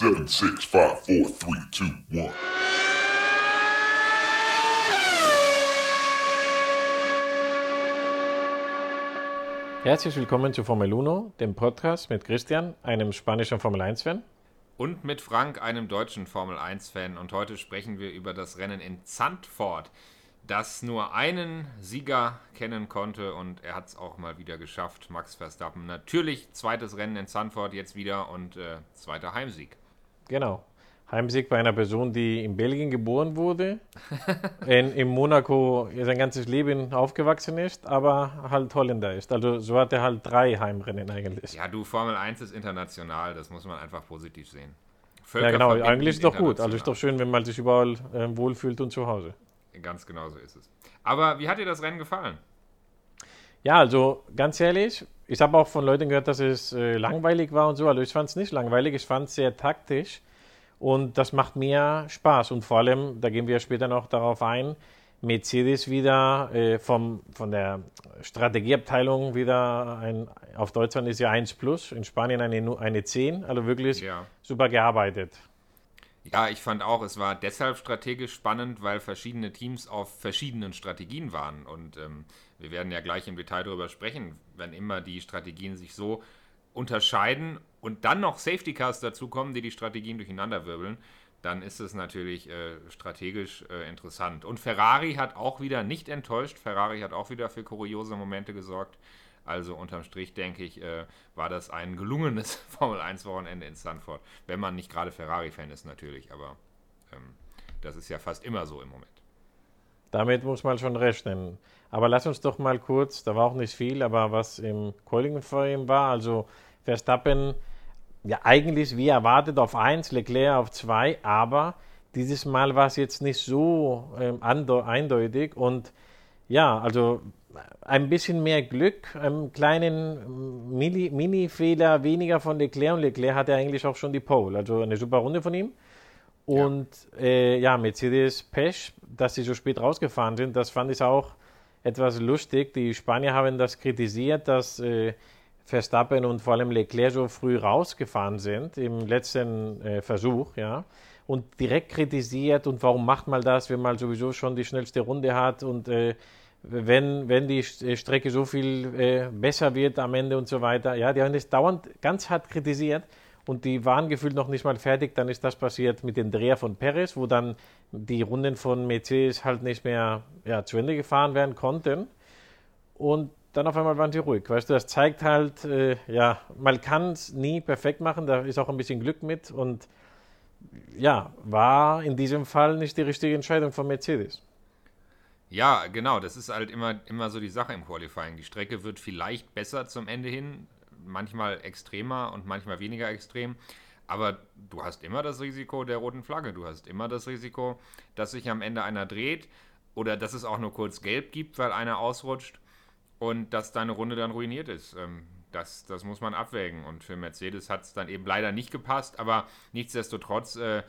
Seven, six, five, four, three, two, one. Herzlich willkommen zu Formel 1, dem Podcast mit Christian, einem spanischen Formel 1-Fan. Und mit Frank, einem deutschen Formel 1-Fan. Und heute sprechen wir über das Rennen in Zandvoort, das nur einen Sieger kennen konnte. Und er hat es auch mal wieder geschafft, Max Verstappen. Natürlich zweites Rennen in Zandvoort jetzt wieder und äh, zweiter Heimsieg. Genau. Heimsieg bei einer Person, die in Belgien geboren wurde, in, in Monaco sein ganzes Leben aufgewachsen ist, aber halt Holländer ist. Also so hat er halt drei Heimrennen eigentlich. Ja, du, Formel 1 ist international, das muss man einfach positiv sehen. Völker ja, genau, eigentlich ist es doch gut. Also ist doch schön, wenn man sich überall äh, wohlfühlt und zu Hause. Ganz genau so ist es. Aber wie hat dir das Rennen gefallen? Ja, also ganz ehrlich, ich habe auch von Leuten gehört, dass es äh, langweilig war und so. Also ich fand es nicht langweilig, ich fand es sehr taktisch und das macht mir Spaß. Und vor allem, da gehen wir später noch darauf ein, Mercedes wieder äh, vom, von der Strategieabteilung wieder ein, auf Deutschland ist ja 1 plus, in Spanien eine, eine 10, also wirklich ja. super gearbeitet. Ja, ich fand auch, es war deshalb strategisch spannend, weil verschiedene Teams auf verschiedenen Strategien waren. Und ähm, wir werden ja gleich im Detail darüber sprechen, wenn immer die Strategien sich so unterscheiden und dann noch Safety Cars dazukommen, die die Strategien durcheinander wirbeln, dann ist es natürlich äh, strategisch äh, interessant. Und Ferrari hat auch wieder nicht enttäuscht. Ferrari hat auch wieder für kuriose Momente gesorgt. Also unterm Strich denke ich, äh, war das ein gelungenes Formel 1 Wochenende in Stanford. Wenn man nicht gerade Ferrari-Fan ist natürlich, aber ähm, das ist ja fast immer so im Moment. Damit muss man schon rechnen. Aber lass uns doch mal kurz, da war auch nicht viel, aber was im Qualifying war, also Verstappen, ja eigentlich wie erwartet auf 1, Leclerc auf 2, aber dieses Mal war es jetzt nicht so ähm, eindeutig und ja, also ein bisschen mehr Glück, einen kleinen Mini-Fehler weniger von Leclerc und Leclerc hatte eigentlich auch schon die Pole, also eine super Runde von ihm. Und ja, äh, ja Mercedes Pech, dass sie so spät rausgefahren sind, das fand ich auch etwas lustig. Die Spanier haben das kritisiert, dass äh, Verstappen und vor allem Leclerc so früh rausgefahren sind im letzten äh, Versuch, ja. Und direkt kritisiert und warum macht man das, wenn man sowieso schon die schnellste Runde hat und äh, wenn, wenn die äh, Strecke so viel äh, besser wird am Ende und so weiter. Ja, die haben das dauernd ganz hart kritisiert und die waren gefühlt noch nicht mal fertig. Dann ist das passiert mit dem Dreher von Perez, wo dann die Runden von Mercedes halt nicht mehr ja, zu Ende gefahren werden konnten. Und dann auf einmal waren sie ruhig. Weißt du, das zeigt halt, äh, ja, man kann es nie perfekt machen, da ist auch ein bisschen Glück mit. Und ja, war in diesem Fall nicht die richtige Entscheidung von Mercedes. Ja, genau, das ist halt immer, immer so die Sache im Qualifying. Die Strecke wird vielleicht besser zum Ende hin, manchmal extremer und manchmal weniger extrem. Aber du hast immer das Risiko der roten Flagge. Du hast immer das Risiko, dass sich am Ende einer dreht oder dass es auch nur kurz gelb gibt, weil einer ausrutscht und dass deine Runde dann ruiniert ist. Ähm, das, das muss man abwägen. Und für Mercedes hat es dann eben leider nicht gepasst, aber nichtsdestotrotz äh,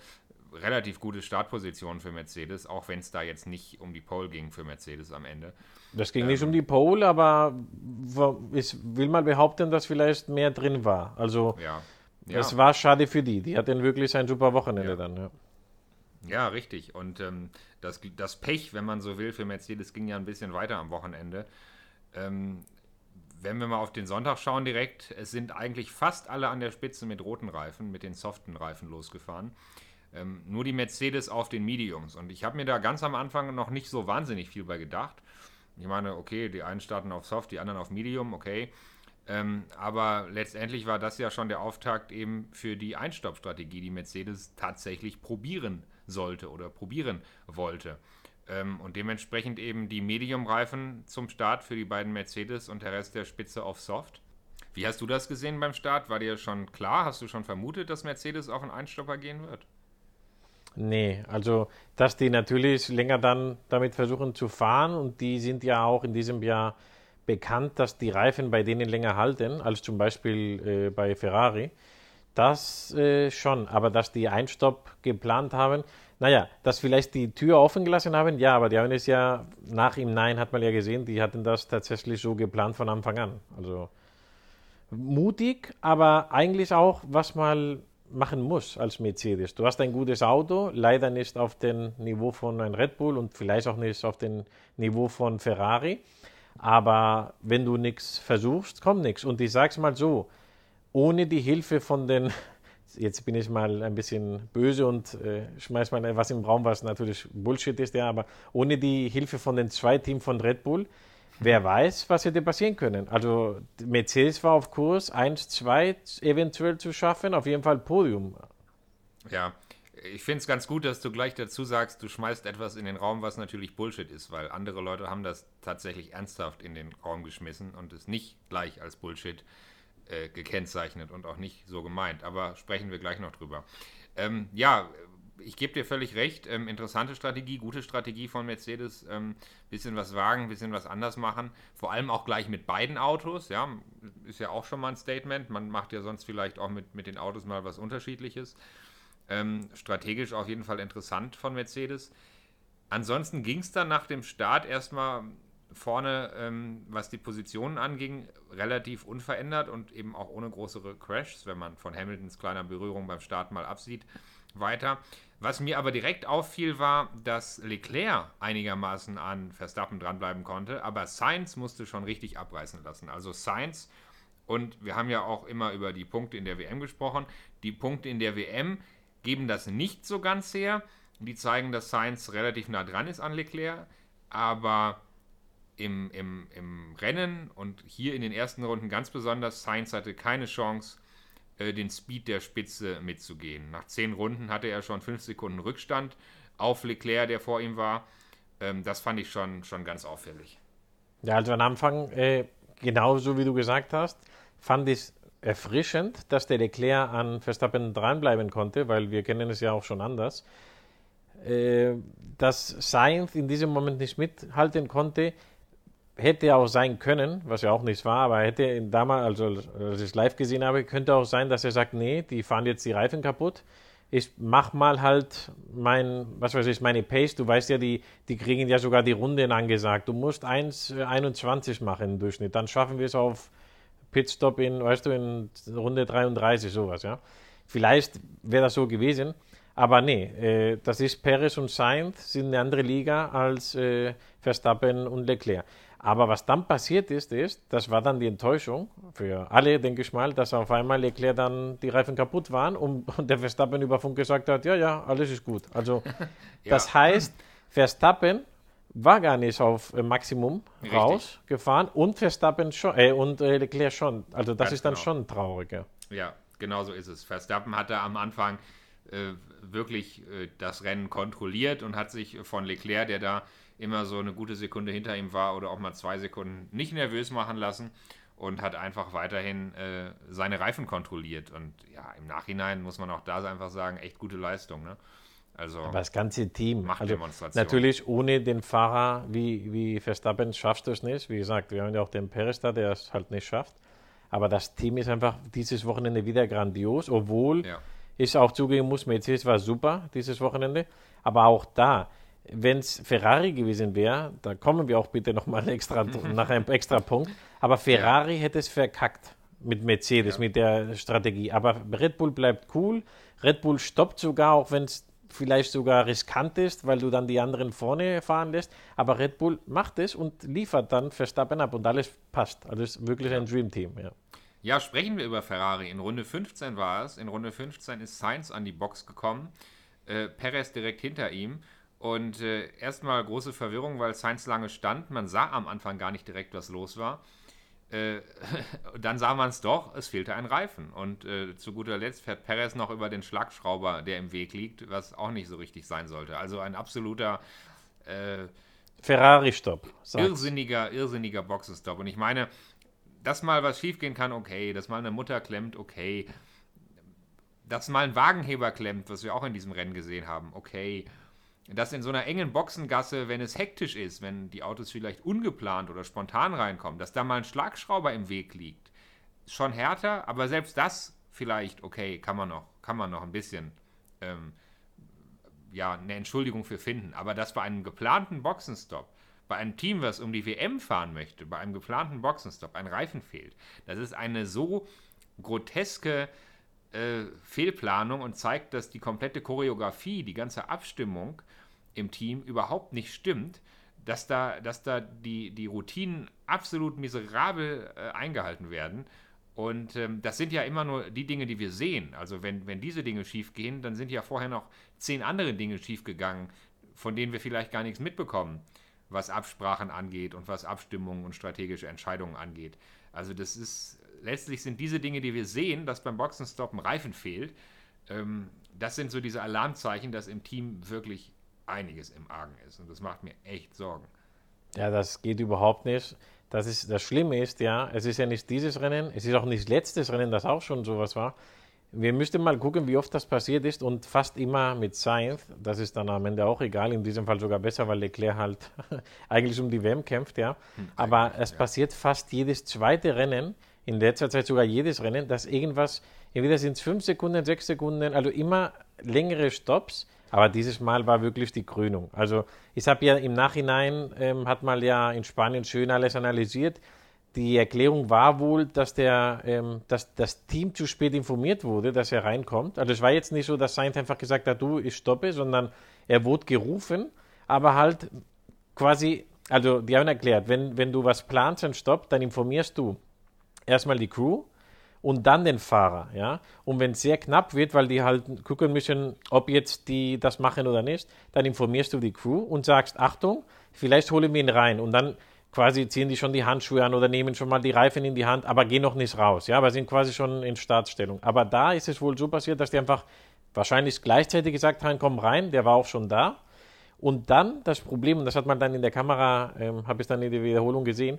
relativ gute Startposition für Mercedes, auch wenn es da jetzt nicht um die Pole ging für Mercedes am Ende. Das ging ähm, nicht um die Pole, aber ich will mal behaupten, dass vielleicht mehr drin war. Also ja, ja. es war schade für die. Die hatten wirklich ein super Wochenende ja. dann. Ja. Ja, richtig. Und ähm, das, das Pech, wenn man so will, für Mercedes ging ja ein bisschen weiter am Wochenende. Ähm, wenn wir mal auf den Sonntag schauen direkt, es sind eigentlich fast alle an der Spitze mit roten Reifen, mit den soften Reifen losgefahren. Ähm, nur die Mercedes auf den Mediums. Und ich habe mir da ganz am Anfang noch nicht so wahnsinnig viel bei gedacht. Ich meine, okay, die einen starten auf Soft, die anderen auf Medium, okay. Ähm, aber letztendlich war das ja schon der Auftakt eben für die Einstoppstrategie, die Mercedes tatsächlich probieren sollte oder probieren wollte. Ähm, und dementsprechend eben die Medium-Reifen zum Start für die beiden Mercedes und der Rest der Spitze auf Soft. Wie hast du das gesehen beim Start? War dir schon klar? Hast du schon vermutet, dass Mercedes auf einen Einstopper gehen wird? Nee, also dass die natürlich länger dann damit versuchen zu fahren und die sind ja auch in diesem Jahr bekannt, dass die Reifen bei denen länger halten als zum Beispiel äh, bei Ferrari. Das äh, schon, aber dass die Einstopp geplant haben, naja, dass vielleicht die Tür offen gelassen haben, ja, aber die haben es ja nach ihm Nein, hat man ja gesehen, die hatten das tatsächlich so geplant von Anfang an. Also mutig, aber eigentlich auch, was mal machen musst als Mercedes. Du hast ein gutes Auto, leider nicht auf dem Niveau von einem Red Bull und vielleicht auch nicht auf dem Niveau von Ferrari. Aber wenn du nichts versuchst, kommt nichts. Und ich sag's mal so, ohne die Hilfe von den, jetzt bin ich mal ein bisschen böse und äh, schmeiß mal etwas im Raum, was natürlich Bullshit ist, ja, aber ohne die Hilfe von den zwei Teams von Red Bull, wer weiß, was hätte passieren können. Also Mercedes war auf Kurs, 1, 2 eventuell zu schaffen, auf jeden Fall Podium. Ja, ich finde es ganz gut, dass du gleich dazu sagst, du schmeißt etwas in den Raum, was natürlich Bullshit ist, weil andere Leute haben das tatsächlich ernsthaft in den Raum geschmissen und es nicht gleich als Bullshit äh, gekennzeichnet und auch nicht so gemeint. Aber sprechen wir gleich noch drüber. Ähm, ja, ich gebe dir völlig recht. Ähm, interessante Strategie, gute Strategie von Mercedes. Ähm, bisschen was wagen, bisschen was anders machen. Vor allem auch gleich mit beiden Autos. Ja, ist ja auch schon mal ein Statement. Man macht ja sonst vielleicht auch mit, mit den Autos mal was Unterschiedliches. Ähm, strategisch auf jeden Fall interessant von Mercedes. Ansonsten ging es dann nach dem Start erstmal vorne, ähm, was die Positionen anging, relativ unverändert und eben auch ohne größere Crashs, wenn man von Hamiltons kleiner Berührung beim Start mal absieht, weiter. Was mir aber direkt auffiel, war, dass Leclerc einigermaßen an Verstappen dranbleiben konnte, aber Sainz musste schon richtig abreißen lassen. Also Sainz, und wir haben ja auch immer über die Punkte in der WM gesprochen, die Punkte in der WM geben das nicht so ganz her. Die zeigen, dass Sainz relativ nah dran ist an Leclerc, aber im, im, im Rennen und hier in den ersten Runden ganz besonders, Sainz hatte keine Chance, äh, den Speed der Spitze mitzugehen. Nach zehn Runden hatte er schon fünf Sekunden Rückstand auf Leclerc, der vor ihm war. Ähm, das fand ich schon, schon ganz auffällig. Ja, also am Anfang, äh, genauso wie du gesagt hast, fand ich erfrischend, dass der Leclerc an Verstappen dranbleiben konnte, weil wir kennen es ja auch schon anders. Äh, dass Sainz in diesem Moment nicht mithalten konnte, hätte auch sein können, was ja auch nicht war, aber hätte damals, also als ich es live gesehen habe, könnte auch sein, dass er sagt, nee, die fahren jetzt die Reifen kaputt. Ich mach mal halt mein, was weiß ich, meine Pace. Du weißt ja, die, die kriegen ja sogar die Runden angesagt. Du musst 1,21 machen im Durchschnitt. Dann schaffen wir es auf Pitstop in, weißt du, in Runde 33, sowas, ja. Vielleicht wäre das so gewesen, aber nee, äh, das ist Perez und Sainz sind eine andere Liga als äh, Verstappen und Leclerc. Aber was dann passiert ist, ist, das war dann die Enttäuschung für alle, denke ich mal, dass auf einmal Leclerc dann die Reifen kaputt waren und, und der Verstappen über Funk gesagt hat, ja, ja, alles ist gut. Also ja. das heißt, Verstappen war gar nicht auf äh, Maximum Richtig. rausgefahren und Verstappen schon, äh, und äh, Leclerc schon. Also das Ganz ist dann genau. schon traurig. Ja. ja, genau so ist es. Verstappen hatte am Anfang äh, wirklich äh, das Rennen kontrolliert und hat sich von Leclerc, der da immer so eine gute Sekunde hinter ihm war oder auch mal zwei Sekunden, nicht nervös machen lassen und hat einfach weiterhin äh, seine Reifen kontrolliert. Und ja, im Nachhinein muss man auch da einfach sagen, echt gute Leistung. Ne? Also Aber das ganze Team macht also Demonstration. Natürlich ohne den Fahrer wie, wie Verstappen schaffst du es nicht. Wie gesagt, wir haben ja auch den Perez da, der es halt nicht schafft. Aber das Team ist einfach dieses Wochenende wieder grandios, obwohl ja. ich auch zugeben muss, Mercedes war super dieses Wochenende. Aber auch da, wenn es Ferrari gewesen wäre, da kommen wir auch bitte nochmal extra, nach einem extra Punkt. Aber Ferrari hätte es verkackt mit Mercedes, ja. mit der Strategie. Aber Red Bull bleibt cool. Red Bull stoppt sogar, auch wenn es vielleicht sogar riskant ist, weil du dann die anderen vorne fahren lässt. Aber Red Bull macht es und liefert dann Verstappen ab und alles passt. Also ist wirklich ein Dream Team. Ja. ja, sprechen wir über Ferrari. In Runde 15 war es. In Runde 15 ist Sainz an die Box gekommen. Äh, Perez direkt hinter ihm. Und äh, erstmal große Verwirrung, weil Sainz lange stand. Man sah am Anfang gar nicht direkt, was los war. Äh, dann sah man es doch, es fehlte ein Reifen. Und äh, zu guter Letzt fährt Perez noch über den Schlagschrauber, der im Weg liegt, was auch nicht so richtig sein sollte. Also ein absoluter äh, Ferrari-Stopp. Irrsinniger, irrsinniger Boxenstopp. Und ich meine, dass mal was schiefgehen kann, okay. Dass mal eine Mutter klemmt, okay. Dass mal ein Wagenheber klemmt, was wir auch in diesem Rennen gesehen haben, okay dass in so einer engen Boxengasse, wenn es hektisch ist, wenn die Autos vielleicht ungeplant oder spontan reinkommen, dass da mal ein Schlagschrauber im Weg liegt, schon härter, aber selbst das vielleicht, okay, kann man noch, kann man noch ein bisschen ähm, ja, eine Entschuldigung für finden. Aber dass bei einem geplanten Boxenstopp, bei einem Team, was um die WM fahren möchte, bei einem geplanten Boxenstopp ein Reifen fehlt, das ist eine so groteske äh, Fehlplanung und zeigt, dass die komplette Choreografie, die ganze Abstimmung im Team überhaupt nicht stimmt, dass da, dass da die, die Routinen absolut miserabel äh, eingehalten werden. Und ähm, das sind ja immer nur die Dinge, die wir sehen. Also wenn, wenn diese Dinge schief gehen, dann sind ja vorher noch zehn andere Dinge schief gegangen, von denen wir vielleicht gar nichts mitbekommen, was Absprachen angeht und was Abstimmungen und strategische Entscheidungen angeht. Also das ist, letztlich sind diese Dinge, die wir sehen, dass beim Boxenstopp ein Reifen fehlt, ähm, das sind so diese Alarmzeichen, dass im Team wirklich einiges im Argen ist. Und das macht mir echt Sorgen. Ja, das geht überhaupt nicht. Das, ist, das Schlimme ist, ja, es ist ja nicht dieses Rennen, es ist auch nicht letztes Rennen, das auch schon sowas war. Wir müssten mal gucken, wie oft das passiert ist und fast immer mit Sainz. Das ist dann am Ende auch egal, in diesem Fall sogar besser, weil Leclerc halt eigentlich um die WM kämpft, ja. Hm, Aber es ja. passiert fast jedes zweite Rennen, in letzter Zeit sogar jedes Rennen, dass irgendwas, entweder sind es fünf Sekunden, sechs Sekunden, also immer längere Stops aber dieses Mal war wirklich die Krönung. Also ich habe ja im Nachhinein, ähm, hat mal ja in Spanien schön alles analysiert. Die Erklärung war wohl, dass, der, ähm, dass das Team zu spät informiert wurde, dass er reinkommt. Also es war jetzt nicht so, dass Sainz einfach gesagt hat, du, ich stoppe, sondern er wurde gerufen, aber halt quasi, also die haben erklärt, wenn, wenn du was planst und stoppt, dann informierst du erstmal die Crew, und dann den Fahrer, ja. Und wenn es sehr knapp wird, weil die halt gucken müssen, ob jetzt die das machen oder nicht, dann informierst du die Crew und sagst, Achtung, vielleicht holen wir ihn rein und dann quasi ziehen die schon die Handschuhe an oder nehmen schon mal die Reifen in die Hand, aber gehen noch nicht raus, ja, aber sind quasi schon in Startstellung. Aber da ist es wohl so passiert, dass die einfach wahrscheinlich gleichzeitig gesagt haben, komm rein, der war auch schon da. Und dann das Problem, und das hat man dann in der Kamera, ähm, habe ich dann in der Wiederholung gesehen,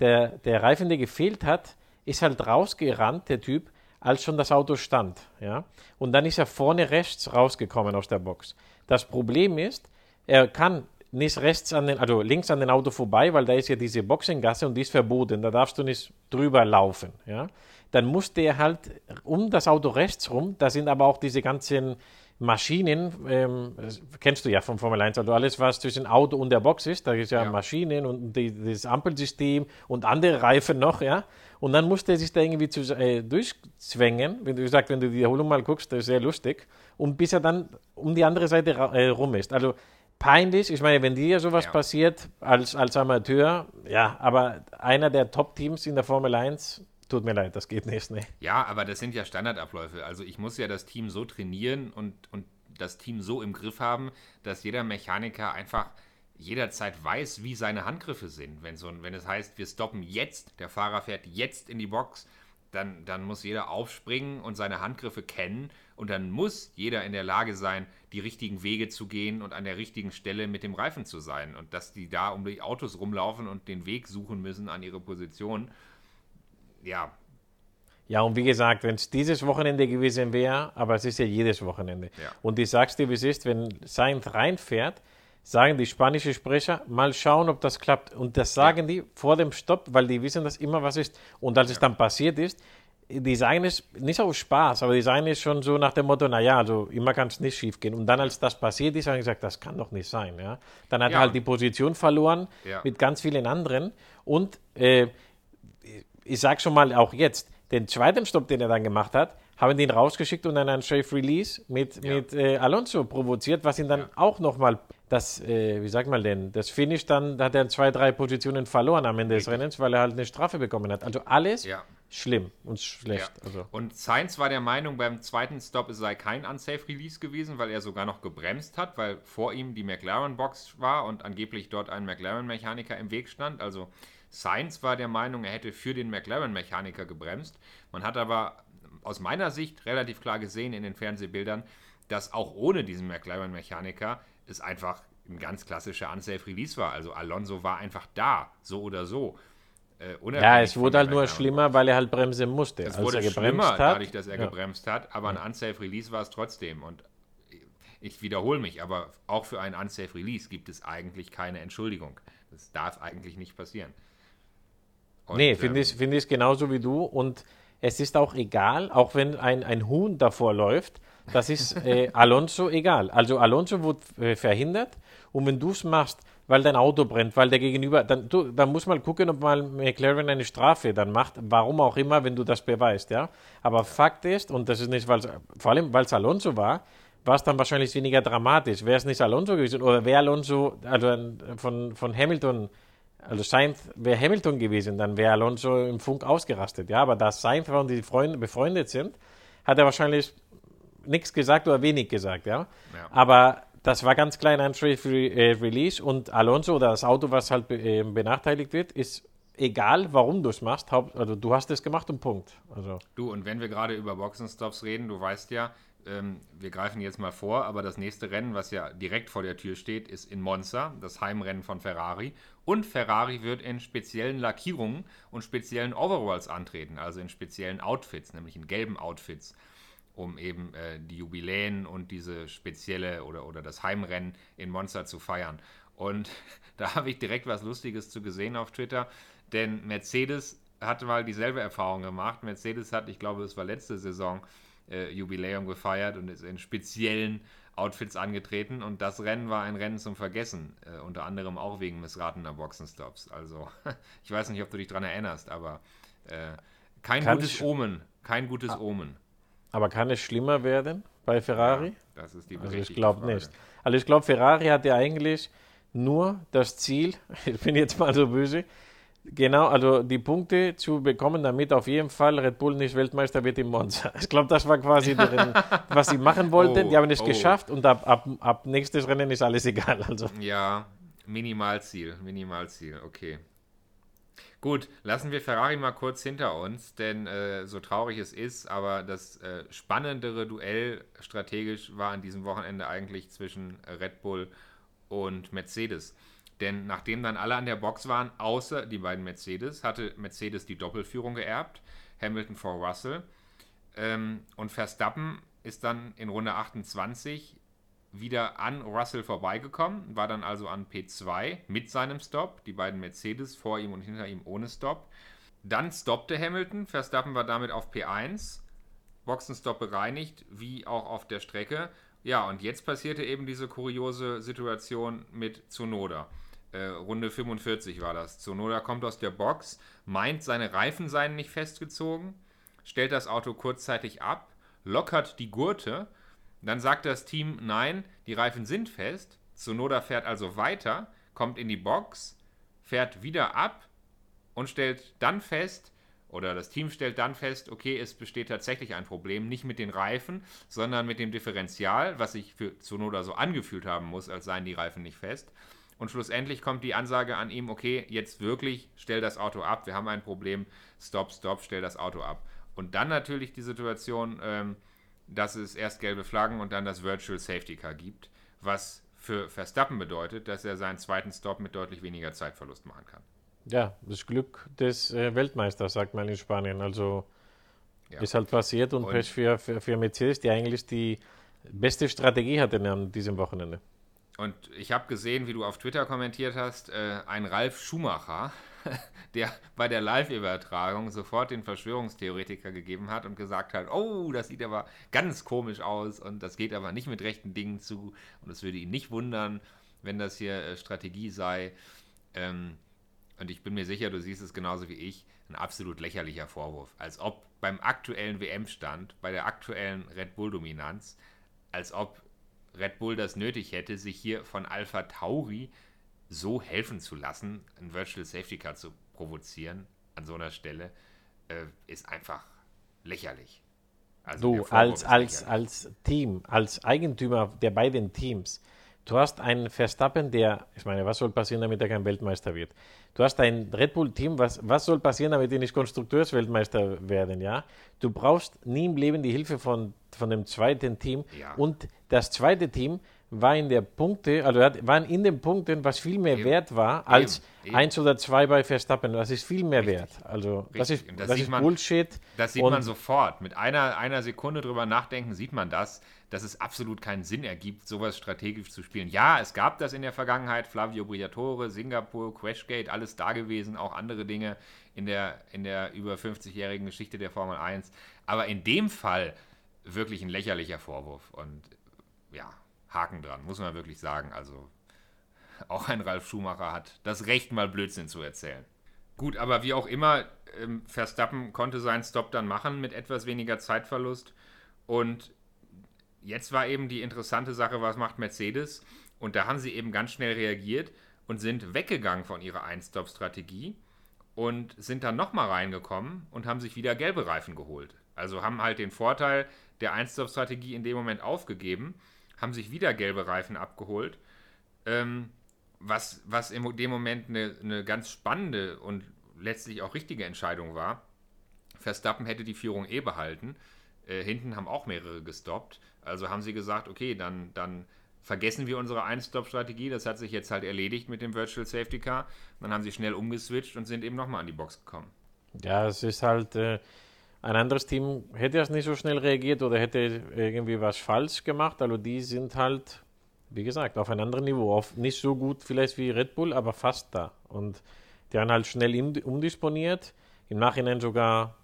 der, der Reifen, der gefehlt hat, ist halt rausgerannt, der Typ, als schon das Auto stand. Ja? Und dann ist er vorne rechts rausgekommen aus der Box. Das Problem ist, er kann nicht rechts an den, also links an den Auto vorbei, weil da ist ja diese Boxengasse und die ist verboten. Da darfst du nicht drüber laufen. Ja? Dann musste er halt um das Auto rechts rum, da sind aber auch diese ganzen Maschinen, ähm, kennst du ja vom Formel 1, also alles, was zwischen Auto und der Box ist, da ist ja, ja. Maschinen und die, das Ampelsystem und andere Reifen noch, ja. Und dann musste er sich da irgendwie zu, äh, durchzwängen. Wenn du sagst, wenn du die Wiederholung mal guckst, das ist sehr lustig. Und bis er dann um die andere Seite äh, rum ist. Also peinlich. Ich meine, wenn dir sowas ja. passiert als, als Amateur, ja, aber einer der Top-Teams in der Formel 1, tut mir leid, das geht nicht. Nee. Ja, aber das sind ja Standardabläufe. Also ich muss ja das Team so trainieren und, und das Team so im Griff haben, dass jeder Mechaniker einfach jederzeit weiß, wie seine Handgriffe sind. Wenn, so, wenn es heißt, wir stoppen jetzt, der Fahrer fährt jetzt in die Box, dann, dann muss jeder aufspringen und seine Handgriffe kennen und dann muss jeder in der Lage sein, die richtigen Wege zu gehen und an der richtigen Stelle mit dem Reifen zu sein. Und dass die da um die Autos rumlaufen und den Weg suchen müssen an ihre Position, ja. Ja, und wie gesagt, wenn es dieses Wochenende gewesen wäre, aber es ist ja jedes Wochenende. Ja. Und ich sag's dir, wie es ist, wenn Sainz reinfährt, sagen die spanischen Sprecher, mal schauen, ob das klappt. Und das sagen ja. die vor dem Stopp, weil die wissen, dass immer was ist. Und als ja. es dann passiert ist, die sagen es nicht aus Spaß, aber die sagen es schon so nach dem Motto, naja, also immer kann es nicht schief gehen. Und dann, als das passiert ist, haben sie gesagt, das kann doch nicht sein. Ja? Dann hat ja. er halt die Position verloren mit ganz vielen anderen. Und äh, ich sage schon mal auch jetzt, den zweiten Stopp, den er dann gemacht hat, haben den rausgeschickt und dann einen Safe Release mit, ja. mit äh, Alonso provoziert, was ihn dann ja. auch nochmal das, äh, wie sagt man denn, das Finish dann, da hat er zwei, drei Positionen verloren am Ende des Rennens, weil er halt eine Strafe bekommen hat. Also alles ja. schlimm und schlecht. Also. Und Sainz war der Meinung, beim zweiten Stop es sei kein Unsafe Release gewesen, weil er sogar noch gebremst hat, weil vor ihm die McLaren-Box war und angeblich dort ein McLaren-Mechaniker im Weg stand. Also Sainz war der Meinung, er hätte für den McLaren-Mechaniker gebremst. Man hat aber aus meiner Sicht relativ klar gesehen in den Fernsehbildern, dass auch ohne diesen McLaren-Mechaniker es einfach ein ganz klassischer Unsafe Release war. Also Alonso war einfach da, so oder so. Äh, ja, es wurde halt nur schlimmer, weil er halt bremsen musste. Es wurde schlimmer, hat. dadurch, dass er ja. gebremst hat, aber ein Unsafe Release war es trotzdem. Und ich wiederhole mich, aber auch für einen Unsafe Release gibt es eigentlich keine Entschuldigung. Das darf eigentlich nicht passieren. Und, nee, finde ähm, ich, find ich genauso wie du. Und es ist auch egal, auch wenn ein, ein Huhn davor läuft, das ist äh, Alonso egal. Also Alonso wird äh, verhindert und wenn du es machst, weil dein Auto brennt, weil der Gegenüber, dann, du, dann muss man gucken, ob mal McLaren eine Strafe dann macht, warum auch immer, wenn du das beweist, ja. Aber Fakt ist, und das ist nicht, weil vor allem, weil es Alonso war, war es dann wahrscheinlich weniger dramatisch. Wäre es nicht Alonso gewesen oder wäre Alonso, also von, von Hamilton, also Sainz wäre Hamilton gewesen, dann wäre Alonso im Funk ausgerastet, ja. Aber da Sainz und die Freunde befreundet sind, hat er wahrscheinlich nichts gesagt oder wenig gesagt, ja. ja. Aber das war ganz klein ein äh, Release und Alonso oder das Auto, was halt äh, benachteiligt wird, ist egal, warum du es machst. Also du hast es gemacht und Punkt. Also. Du, und wenn wir gerade über Boxenstops reden, du weißt ja, ähm, wir greifen jetzt mal vor, aber das nächste Rennen, was ja direkt vor der Tür steht, ist in Monza, das Heimrennen von Ferrari. Und Ferrari wird in speziellen Lackierungen und speziellen Overalls antreten, also in speziellen Outfits, nämlich in gelben Outfits um eben äh, die Jubiläen und diese spezielle oder, oder das Heimrennen in Monza zu feiern. Und da habe ich direkt was Lustiges zu gesehen auf Twitter, denn Mercedes hatte mal dieselbe Erfahrung gemacht. Mercedes hat, ich glaube, es war letzte Saison, äh, Jubiläum gefeiert und ist in speziellen Outfits angetreten und das Rennen war ein Rennen zum Vergessen, äh, unter anderem auch wegen missratener Boxenstops. Also ich weiß nicht, ob du dich daran erinnerst, aber äh, kein Kann gutes Omen, kein gutes ah. Omen. Aber kann es schlimmer werden bei Ferrari? Ja, das ist die Also ich glaube nicht. Also ich glaube, Ferrari hat ja eigentlich nur das Ziel, ich bin jetzt mal so böse, genau, also die Punkte zu bekommen, damit auf jeden Fall Red Bull nicht Weltmeister wird im Monza. Ich glaube, das war quasi drin, was sie machen wollten. Oh, die haben es oh. geschafft und ab, ab, ab nächstes Rennen ist alles egal. Also. Ja, Minimalziel, Minimalziel, okay. Gut, lassen wir Ferrari mal kurz hinter uns, denn äh, so traurig es ist, aber das äh, spannendere Duell strategisch war an diesem Wochenende eigentlich zwischen Red Bull und Mercedes. Denn nachdem dann alle an der Box waren, außer die beiden Mercedes, hatte Mercedes die Doppelführung geerbt, Hamilton vor Russell. Ähm, und Verstappen ist dann in Runde 28 wieder an Russell vorbeigekommen, war dann also an P2 mit seinem Stop, die beiden Mercedes vor ihm und hinter ihm ohne Stop. Dann stoppte Hamilton, Verstappen war damit auf P1, Boxenstopp bereinigt, wie auch auf der Strecke. Ja, und jetzt passierte eben diese kuriose Situation mit Zunoda. Äh, Runde 45 war das. Zunoda kommt aus der Box, meint, seine Reifen seien nicht festgezogen, stellt das Auto kurzzeitig ab, lockert die Gurte dann sagt das Team, nein, die Reifen sind fest. Sonoda fährt also weiter, kommt in die Box, fährt wieder ab und stellt dann fest, oder das Team stellt dann fest, okay, es besteht tatsächlich ein Problem, nicht mit den Reifen, sondern mit dem Differential, was sich für Sonoda so angefühlt haben muss, als seien die Reifen nicht fest. Und schlussendlich kommt die Ansage an ihm, okay, jetzt wirklich, stell das Auto ab, wir haben ein Problem, stopp, stopp, stell das Auto ab. Und dann natürlich die Situation, ähm, dass es erst gelbe Flaggen und dann das Virtual Safety Car gibt, was für Verstappen bedeutet, dass er seinen zweiten Stop mit deutlich weniger Zeitverlust machen kann. Ja, das Glück des äh, Weltmeisters, sagt man in Spanien. Also ja. ist halt passiert und, und für, für, für Mercedes, die eigentlich die beste Strategie hatten an diesem Wochenende. Und ich habe gesehen, wie du auf Twitter kommentiert hast, äh, ein Ralf Schumacher der bei der Live-Übertragung sofort den Verschwörungstheoretiker gegeben hat und gesagt hat, oh, das sieht aber ganz komisch aus und das geht aber nicht mit rechten Dingen zu und es würde ihn nicht wundern, wenn das hier äh, Strategie sei. Ähm, und ich bin mir sicher, du siehst es genauso wie ich, ein absolut lächerlicher Vorwurf. Als ob beim aktuellen WM-Stand, bei der aktuellen Red Bull-Dominanz, als ob Red Bull das nötig hätte, sich hier von Alpha Tauri so helfen zu lassen, ein Virtual Safety Car zu provozieren an so einer Stelle, äh, ist einfach lächerlich. Also du als, als, als Team, als Eigentümer der beiden Teams, du hast einen Verstappen, der, ich meine, was soll passieren, damit er kein Weltmeister wird? Du hast ein Red Bull-Team, was, was soll passieren, damit die nicht Konstrukteursweltmeister werden, ja? Du brauchst nie im Leben die Hilfe von, von dem zweiten Team. Ja. Und das zweite Team war in der Punkte, also waren in den Punkten, was viel mehr eben. wert war als eben. eins oder zwei bei Verstappen. Das ist viel mehr Richtig. wert. Also Richtig. das ist, das, das ist man, Bullshit. Das sieht man sofort. Mit einer, einer Sekunde drüber nachdenken sieht man das, dass es absolut keinen Sinn ergibt, sowas strategisch zu spielen. Ja, es gab das in der Vergangenheit, Flavio Briatore, Singapur, Crashgate, alles da gewesen, auch andere Dinge in der, in der über 50-jährigen Geschichte der Formel 1. Aber in dem Fall wirklich ein lächerlicher Vorwurf und ja, Haken dran, muss man wirklich sagen. Also auch ein Ralf Schumacher hat das Recht, mal Blödsinn zu erzählen. Gut, aber wie auch immer, ähm, Verstappen konnte seinen Stop dann machen mit etwas weniger Zeitverlust. Und jetzt war eben die interessante Sache, was macht Mercedes? Und da haben sie eben ganz schnell reagiert und sind weggegangen von ihrer Ein-Stop-Strategie und sind dann nochmal reingekommen und haben sich wieder gelbe Reifen geholt. Also haben halt den Vorteil der Ein-Stop-Strategie in dem Moment aufgegeben, haben sich wieder gelbe Reifen abgeholt. Ähm, was, was in dem Moment eine, eine ganz spannende und letztlich auch richtige Entscheidung war. Verstappen hätte die Führung eh behalten. Äh, hinten haben auch mehrere gestoppt. Also haben sie gesagt, okay, dann, dann vergessen wir unsere Ein-Stop-Strategie. Das hat sich jetzt halt erledigt mit dem Virtual Safety Car. dann haben sie schnell umgeswitcht und sind eben nochmal an die Box gekommen. Ja, es ist halt, äh, ein anderes Team hätte das nicht so schnell reagiert oder hätte irgendwie was falsch gemacht. Also die sind halt wie gesagt, auf einem anderen Niveau. Auf nicht so gut vielleicht wie Red Bull, aber fast da. Und die haben halt schnell umdisponiert. Im Nachhinein sogar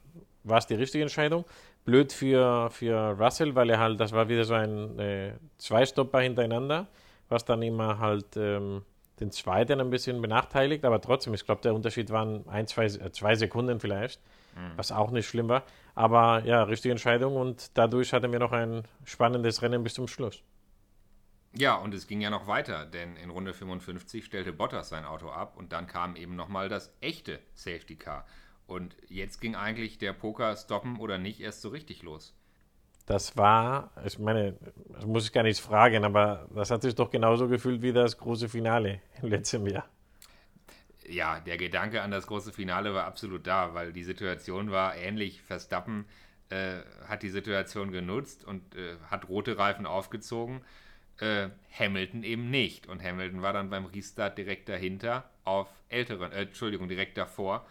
war es die richtige Entscheidung. Blöd für, für Russell, weil er halt, das war wieder so ein äh, Zwei-Stopper hintereinander, was dann immer halt ähm, den zweiten ein bisschen benachteiligt. Aber trotzdem, ich glaube, der Unterschied waren ein, zwei, äh, zwei Sekunden vielleicht. Was auch nicht schlimm war. Aber ja, richtige Entscheidung und dadurch hatten wir noch ein spannendes Rennen bis zum Schluss. Ja, und es ging ja noch weiter, denn in Runde 55 stellte Bottas sein Auto ab und dann kam eben nochmal das echte Safety Car. Und jetzt ging eigentlich der Poker stoppen oder nicht erst so richtig los. Das war, ich meine, das muss ich gar nicht fragen, aber das hat sich doch genauso gefühlt wie das große Finale im letzten Jahr. Ja, der Gedanke an das große Finale war absolut da, weil die Situation war ähnlich. Verstappen äh, hat die Situation genutzt und äh, hat rote Reifen aufgezogen äh, Hamilton eben nicht. Und Hamilton war dann beim Restart direkt dahinter auf älteren, äh, Entschuldigung, direkt davor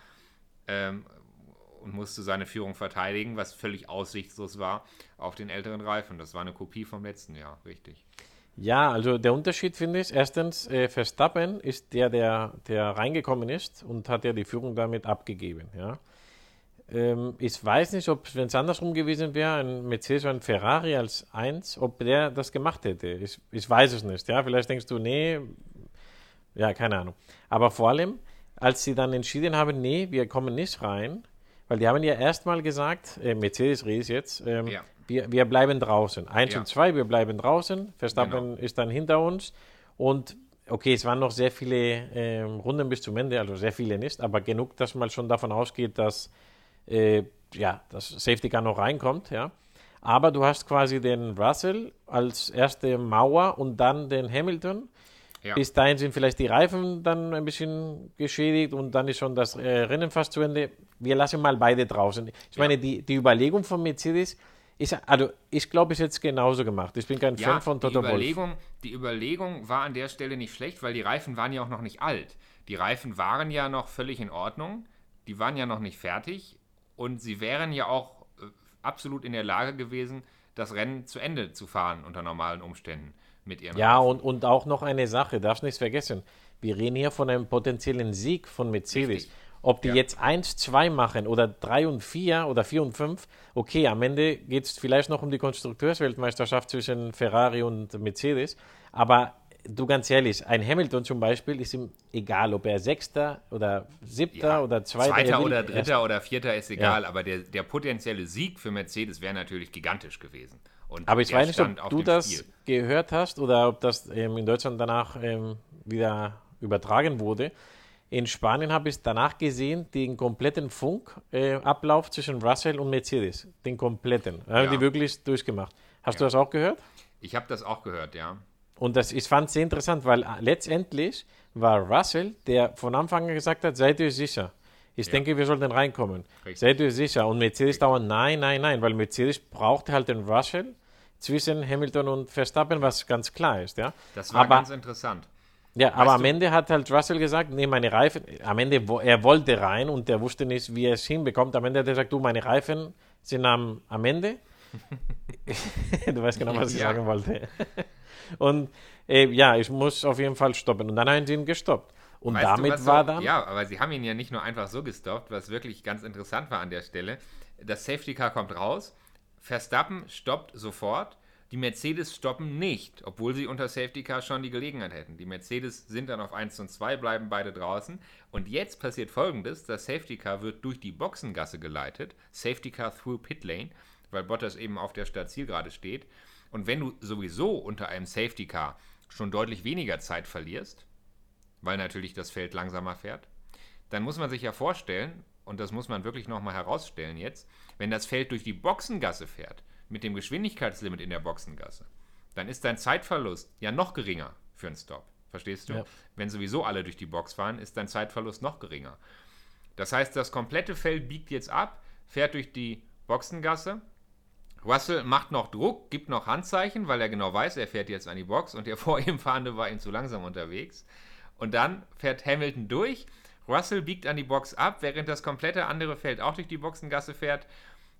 ähm, und musste seine Führung verteidigen, was völlig aussichtslos war auf den älteren Reifen. Das war eine Kopie vom letzten Jahr, richtig. Ja, also der Unterschied finde ich, erstens, äh, Verstappen ist der, der, der reingekommen ist und hat ja die Führung damit abgegeben. Ja. Ähm, ich weiß nicht, ob, wenn es andersrum gewesen wäre, ein Mercedes oder ein Ferrari als eins, ob der das gemacht hätte. Ich, ich weiß es nicht. Ja, vielleicht denkst du, nee, ja, keine Ahnung. Aber vor allem, als sie dann entschieden haben, nee, wir kommen nicht rein, weil die haben ja erstmal gesagt, äh, Mercedes Rees jetzt, ähm, ja. Wir, wir bleiben draußen. Eins ja. und zwei, wir bleiben draußen. Verstappen genau. ist dann hinter uns. Und okay, es waren noch sehr viele äh, Runden bis zum Ende, also sehr viele nicht, aber genug, dass man schon davon ausgeht, dass äh, ja, das Safety Car noch reinkommt, ja. Aber du hast quasi den Russell als erste Mauer und dann den Hamilton. Ja. Bis dahin sind vielleicht die Reifen dann ein bisschen geschädigt und dann ist schon das äh, Rennen fast zu Ende. Wir lassen mal beide draußen. Ich ja. meine, die, die Überlegung von Mercedes ist, also ich glaube, ist jetzt genauso gemacht. Ich bin kein ja, Fan von Toto die Überlegung, Wolf. Die Überlegung war an der Stelle nicht schlecht, weil die Reifen waren ja auch noch nicht alt. Die Reifen waren ja noch völlig in Ordnung. Die waren ja noch nicht fertig und sie wären ja auch äh, absolut in der Lage gewesen, das Rennen zu Ende zu fahren unter normalen Umständen mit ihren Ja, und, und auch noch eine Sache, darfst nicht vergessen. Wir reden hier von einem potenziellen Sieg von Mercedes. Richtig. Ob die ja. jetzt 1, 2 machen oder 3 und 4 oder 4 und 5, okay, am Ende geht es vielleicht noch um die Konstrukteursweltmeisterschaft zwischen Ferrari und Mercedes, aber du ganz ehrlich, ein Hamilton zum Beispiel ist ihm egal, ob er Sechster oder Siebter ja, oder Zweiter Zweiter oder Dritter oder Vierter ist egal, ja. aber der, der potenzielle Sieg für Mercedes wäre natürlich gigantisch gewesen. Und aber ich weiß nicht, ob du das Spiel. gehört hast oder ob das ähm, in Deutschland danach ähm, wieder übertragen wurde. In Spanien habe ich danach gesehen, den kompletten Funkablauf zwischen Russell und Mercedes. Den kompletten. Haben ja. die wirklich durchgemacht. Hast du das auch gehört? Ich habe das auch gehört, ja. Und das, ich fand es sehr interessant, weil äh, letztendlich war Russell, der von Anfang an gesagt hat, seid ihr sicher. Ich ja. denke, wir sollten reinkommen. Richtig. Seid ihr sicher? Und Mercedes dauert, nein, nein, nein, weil Mercedes brauchte halt den Russell zwischen Hamilton und Verstappen, was ganz klar ist. Ja? Das war aber, ganz interessant. Ja, weißt aber am Ende hat halt Russell gesagt, nee, meine Reifen, am Ende, er wollte rein und er wusste nicht, wie er es hinbekommt. Am Ende hat er gesagt, du, meine Reifen sind am, am Ende. du weißt genau, was ich Ja. sagen wollte. und äh, ja, ich muss auf jeden Fall stoppen. Und dann haben sie ihn gestoppt. Und Weißt du, damit was war so- dann. Ja, aber sie haben ihn ja nicht nur einfach so gestoppt, was wirklich ganz interessant war an der Stelle. Das Safety Car kommt raus, Verstappen stoppt sofort, die Mercedes stoppen nicht, obwohl sie unter Safety Car schon die Gelegenheit hätten. Die Mercedes sind dann auf 1 und 2, bleiben beide draußen. Und jetzt passiert folgendes: Das Safety Car wird durch die Boxengasse geleitet, Safety Car through Pit Lane, weil Bottas eben auf der Startzielgerade steht. Und wenn du sowieso unter einem Safety Car schon deutlich weniger Zeit verlierst, weil natürlich das Feld langsamer fährt, dann muss man sich ja vorstellen, und das muss man wirklich nochmal herausstellen jetzt, wenn das Feld durch die Boxengasse fährt, mit dem Geschwindigkeitslimit in der Boxengasse, dann ist dein Zeitverlust ja noch geringer für einen Stop. Verstehst du? Ja. Wenn sowieso alle durch die Box fahren, ist dein Zeitverlust noch geringer. Das heißt, das komplette Feld biegt jetzt ab, fährt durch die Boxengasse. Russell macht noch Druck, gibt noch Handzeichen, weil er genau weiß, er fährt jetzt an die Box und der vor ihm fahrende war ihm zu langsam unterwegs. Und dann fährt Hamilton durch. Russell biegt an die Box ab, während das komplette andere Feld auch durch die Boxengasse fährt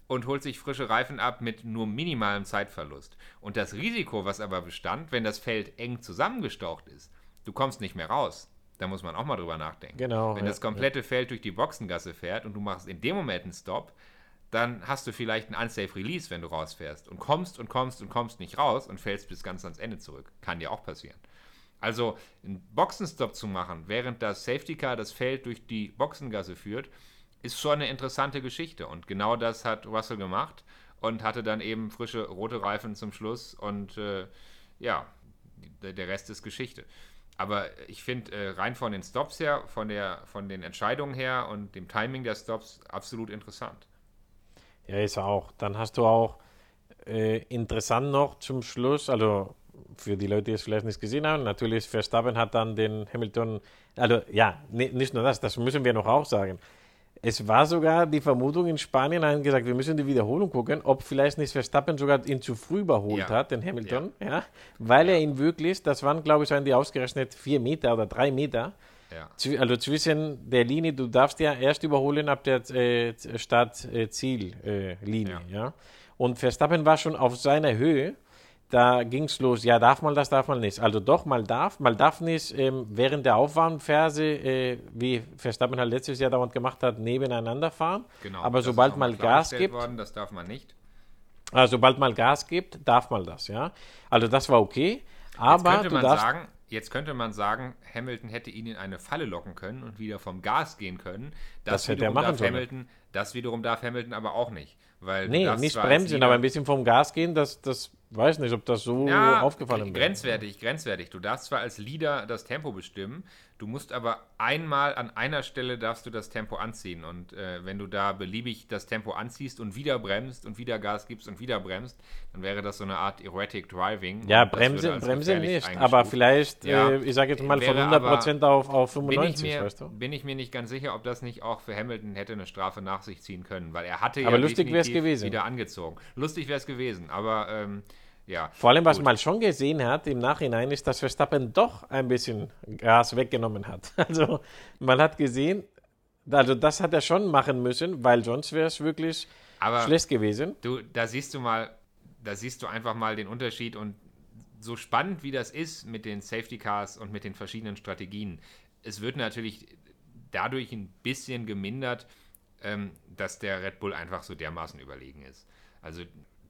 und holt sich frische Reifen ab mit nur minimalem Zeitverlust. Und das Risiko, was aber bestand, wenn das Feld eng zusammengestaucht ist, du kommst nicht mehr raus. Da muss man auch mal drüber nachdenken. Genau, Wenn ja, das komplette Feld durch die Boxengasse fährt und du machst in dem Moment einen Stop, dann hast du vielleicht einen Unsafe Release, wenn du rausfährst und kommst und kommst und kommst nicht raus und fällst bis ganz ans Ende zurück. Kann dir auch passieren. Also einen Boxenstopp zu machen, während das Safety Car das Feld durch die Boxengasse führt, ist schon eine interessante Geschichte. Und genau das hat Russell gemacht und hatte dann eben frische rote Reifen zum Schluss. Und äh, ja, der Rest ist Geschichte. Aber ich finde, äh, rein von den Stops her, von, der, von den Entscheidungen her und dem Timing der Stops absolut interessant. Ja, ist auch. Dann hast du auch äh, interessant noch zum Schluss, also für die Leute, die es vielleicht nicht gesehen haben, natürlich Verstappen hat dann den Hamilton, also ja, ni- nicht nur das, das müssen wir noch auch sagen. Es war sogar die Vermutung in Spanien, haben gesagt, wir müssen die Wiederholung gucken, ob vielleicht nicht Verstappen sogar ihn zu früh überholt Ja. hat, den Hamilton, ja. weil er ihn wirklich, das waren glaube ich, haben die ausgerechnet vier Meter oder drei Meter, Ja. Also zwischen der Linie, du darfst ja erst überholen ab der äh, Start-Ziel-Linie. Ja. ja. Und Verstappen war schon auf seiner Höhe. Da ging es los, ja, darf man das, darf man nicht. Also doch, mal darf, mal darf nicht ähm, während der Aufwärmphase, äh, wie Verstappen halt letztes Jahr dauernd gemacht hat, nebeneinander fahren. Genau. Aber Das sobald mal Gas gibt, Worden, das darf man nicht. also sobald mal Gas gibt, darf man das, ja. Also das war okay. Jetzt Aber könnte du man sagen, jetzt könnte man sagen, Hamilton hätte ihn in eine Falle locken können und wieder vom Gas gehen können. Das hätte er wiederum machen darf sollen. Hamilton, das wiederum darf Hamilton aber auch nicht. Weil nee, nicht bremsen, aber ein bisschen vom Gas gehen, das, das weiß nicht, ob das so Ja, aufgefallen wäre. grenzwertig, grenzwertig. Du darfst zwar als Leader das Tempo bestimmen, du musst aber einmal an einer Stelle darfst du das Tempo anziehen und äh, wenn du da beliebig das Tempo anziehst und wieder bremst und wieder Gas gibst und wieder bremst, dann wäre das so eine Art Erratic Driving. Ja, Bremse, würde als Bremse gefährlich nicht, aber vielleicht, Ja, äh, ich sage jetzt mal von wäre 100% auf, auf bin ich, 95, mir, weißt du? bin ich mir nicht ganz sicher, ob das nicht auch für Hamilton hätte eine Strafe nach sich ziehen können, weil er hatte Aber ja lustig wieder angezogen. Lustig wäre es gewesen, aber ähm, ja. Vor allem, was Gut. man schon gesehen hat im Nachhinein, ist, dass Verstappen doch ein bisschen Gas weggenommen hat. Also man hat gesehen, also das hat er schon machen müssen, weil sonst wäre es wirklich Aber schlecht gewesen. Du, da siehst du mal, da siehst du einfach mal den Unterschied und so spannend wie das ist mit den Safety Cars und mit den verschiedenen Strategien, es wird natürlich dadurch ein bisschen gemindert, ähm, dass der Red Bull einfach so dermaßen überlegen ist. Also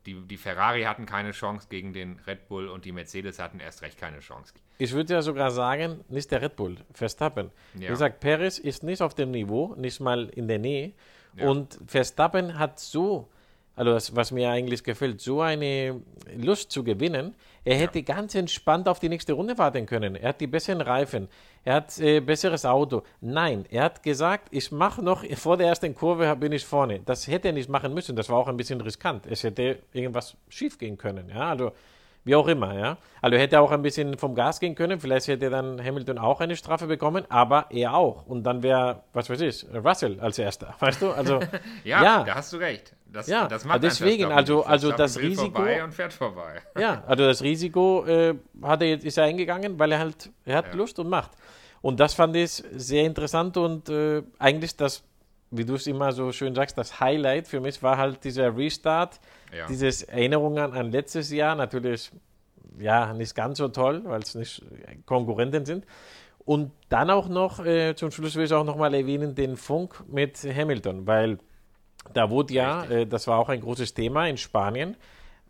die, die Ferrari hatten keine Chance gegen den Red Bull und die Mercedes hatten erst recht keine Chance. Ich würde ja sogar sagen, nicht der Red Bull, Verstappen. Ja. Wie gesagt, Perez ist nicht auf dem Niveau, nicht mal in der Nähe. Ja. Und Verstappen hat so, also das, was mir eigentlich gefällt, so eine Lust zu gewinnen. Er hätte ganz entspannt auf die nächste Runde warten können. Er hat die besseren Reifen, er hat äh, besseres Auto. Nein, er hat gesagt, ich mache noch, vor der ersten Kurve bin ich vorne. Das hätte er nicht machen müssen, das war auch ein bisschen riskant. Es hätte irgendwas schief gehen können. Ja, also wie auch immer, ja. Also hätte er auch ein bisschen vom Gas gehen können. Vielleicht hätte dann Hamilton auch eine Strafe bekommen, aber er auch. Und dann wäre, was weiß ich, Russell als erster. Weißt du? Also, Ja, ja, da hast du recht. Das, Ja, das macht deswegen, also- also das Risiko- vorbei und fährt vorbei. ja, also das Risiko äh, hat er jetzt, ist er eingegangen, weil er halt, er hat Ja. Lust und Macht. Und das fand ich sehr interessant und äh, eigentlich das wie du es immer so schön sagst, das Highlight für mich war halt dieser Restart, Ja. dieses Erinnerungen an letztes Jahr, natürlich ja nicht ganz so toll, weil es nicht Konkurrenten sind. Und dann auch noch, äh, zum Schluss will ich auch nochmal erwähnen, den Funk mit Hamilton, weil da wurde ja, äh, das war auch ein großes Thema in Spanien,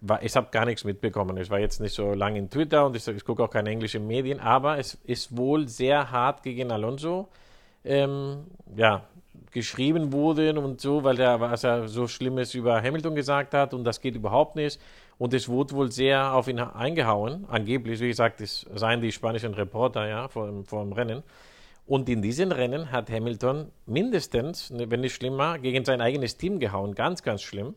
war, ich habe gar nichts mitbekommen. Ich war jetzt nicht so lange in Twitter und ich, ich gucke auch keine englischen Medien, aber es ist wohl sehr hart gegen Alonso ähm, ja, geschrieben wurde und so, weil er was er so Schlimmes über Hamilton gesagt hat und das geht überhaupt nicht. Und es wurde wohl sehr auf ihn eingehauen, angeblich, wie gesagt, das seien die spanischen Reporter ja, vor, vor dem Rennen. Und in diesen Rennen hat Hamilton mindestens, wenn nicht schlimmer, gegen sein eigenes Team gehauen. Ganz, ganz schlimm.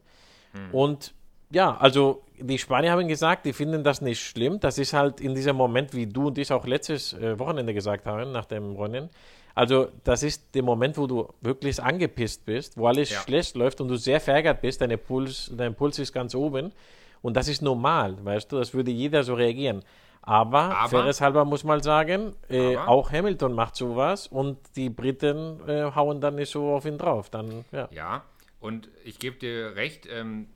Und ja, also die Spanier haben gesagt, die finden das nicht schlimm. Das ist halt in diesem Moment, wie du und ich auch letztes äh, Wochenende gesagt haben, nach dem Rennen. Also das ist der Moment, wo du wirklich angepisst bist, wo alles Ja. schlecht läuft und du sehr verärgert bist, deine Puls, dein Puls ist ganz oben. Und das ist normal, weißt du, das würde jeder so reagieren. Aber, Aber- faires halber muss man sagen, äh, auch Hamilton macht sowas und die Briten äh, hauen dann nicht so auf ihn drauf. Dann, ja. Ja, und ich gebe dir recht, ähm,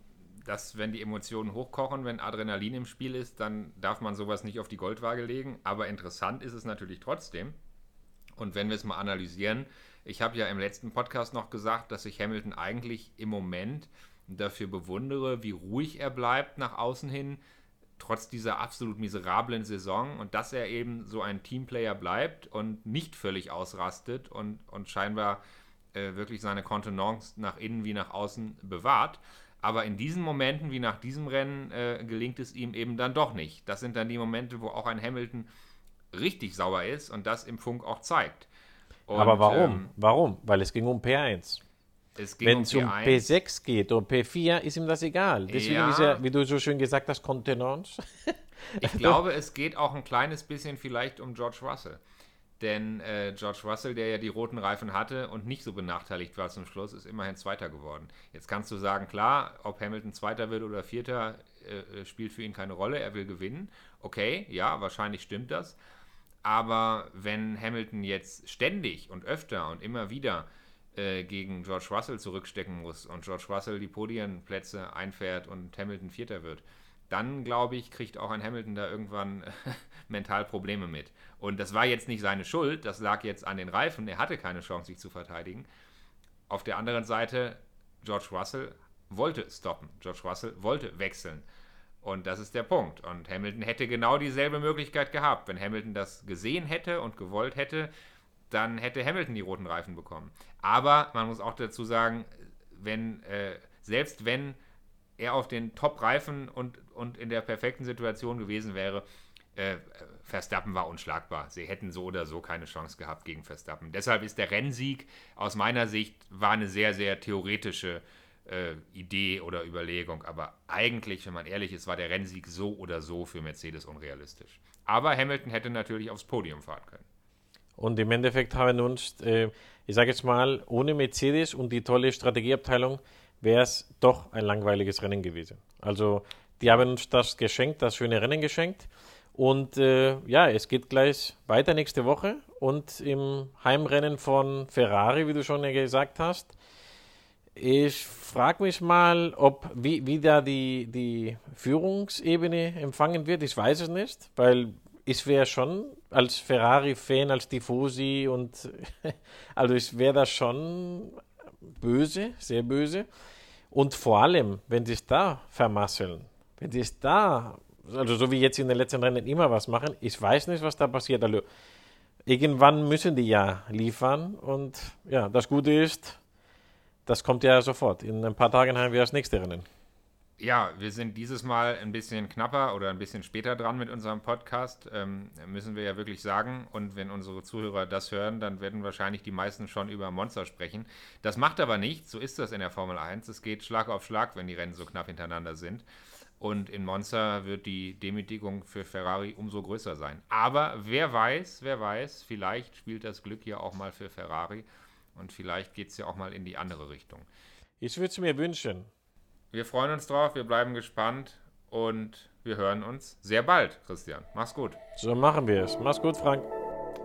dass wenn die Emotionen hochkochen, wenn Adrenalin im Spiel ist, dann darf man sowas nicht auf die Goldwaage legen. Aber interessant ist es natürlich trotzdem. Und wenn wir es mal analysieren, ich habe ja im letzten Podcast noch gesagt, dass ich Hamilton eigentlich im Moment dafür bewundere, wie ruhig er bleibt nach außen hin, trotz dieser absolut miserablen Saison und dass er eben so ein Teamplayer bleibt und nicht völlig ausrastet und, und scheinbar äh, wirklich seine Kontenance nach innen wie nach außen bewahrt. Aber in diesen Momenten, wie nach diesem Rennen, äh, gelingt es ihm eben dann doch nicht. Das sind dann die Momente, wo auch ein Hamilton richtig sauer ist und das im Funk auch zeigt. Und, Aber warum? ähm, warum? Weil es ging um P1. Wenn um es um P1. P6 geht oder P4, ist ihm das egal. Deswegen Ja. ist er, wie du so schön gesagt hast, Kontenance. Ich glaube, es geht auch ein kleines bisschen vielleicht um George Russell. Denn äh, George Russell, der ja die roten Reifen hatte und nicht so benachteiligt war zum Schluss, ist immerhin Zweiter geworden. Jetzt kannst du sagen, klar, ob Hamilton Zweiter wird oder Vierter, äh, äh, spielt für ihn keine Rolle. Er will gewinnen. Okay, ja, wahrscheinlich stimmt das. Aber wenn Hamilton jetzt ständig und öfter und immer wieder äh, gegen George Russell zurückstecken muss und George Russell die Podienplätze einfährt und Hamilton Vierter wird, dann glaube ich, kriegt auch ein Hamilton da irgendwann mental Probleme mit. Und das war jetzt nicht seine Schuld, das lag jetzt an den Reifen. Er hatte keine Chance, sich zu verteidigen. Auf der anderen Seite, George Russell wollte stoppen. George Russell wollte wechseln. Und das ist der Punkt. Und Hamilton hätte genau dieselbe Möglichkeit gehabt. Wenn Hamilton das gesehen hätte und gewollt hätte, dann hätte Hamilton die roten Reifen bekommen. Aber man muss auch dazu sagen, wenn, äh, selbst wenn er auf den Top-Reifen und, und in der perfekten Situation gewesen wäre, äh, Verstappen war unschlagbar. Sie hätten so oder so keine Chance gehabt gegen Verstappen. Deshalb ist der Rennsieg aus meiner Sicht war eine sehr, sehr theoretische äh, Idee oder Überlegung. Aber eigentlich, wenn man ehrlich ist, war der Rennsieg so oder so für Mercedes unrealistisch. Aber Hamilton hätte natürlich aufs Podium fahren können. Und im Endeffekt haben uns, äh, ich sage jetzt mal, ohne Mercedes und die tolle Strategieabteilung wäre es doch ein langweiliges Rennen gewesen. Also die haben uns das geschenkt, das schöne Rennen geschenkt. Und äh, ja, es geht gleich weiter nächste Woche und im Heimrennen von Ferrari, wie du schon gesagt hast. Ich frage mich mal, ob wie, wie da die, die Führungsebene empfangen wird. Ich weiß es nicht, weil ich wäre schon als Ferrari-Fan, als Tifosi und also ich wäre da schon böse, sehr böse. Und vor allem, wenn sie es da vermasseln, wenn sie es da, also so wie jetzt in den letzten Rennen immer was machen, ich weiß nicht, was da passiert. Also irgendwann müssen die ja liefern und ja, das Gute ist, das kommt ja sofort. In ein paar Tagen haben wir das nächste Rennen. Ja, wir sind dieses Mal ein bisschen knapper oder ein bisschen später dran mit unserem Podcast, ähm, müssen wir ja wirklich sagen. Und wenn unsere Zuhörer das hören, dann werden wahrscheinlich die meisten schon über Monster sprechen. Das macht aber nichts, so ist das in der Formel 1. Es geht Schlag auf Schlag, wenn die Rennen so knapp hintereinander sind. Und in Monza wird die Demütigung für Ferrari umso größer sein. Aber wer weiß, wer weiß, vielleicht spielt das Glück ja auch mal für Ferrari und vielleicht geht es ja auch mal in die andere Richtung. Ich würde es mir wünschen. Wir freuen uns drauf, wir bleiben gespannt und wir hören uns sehr bald, Christian. Mach's gut. So machen wir es. Mach's gut, Frank.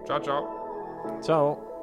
Ciao, ciao. Ciao.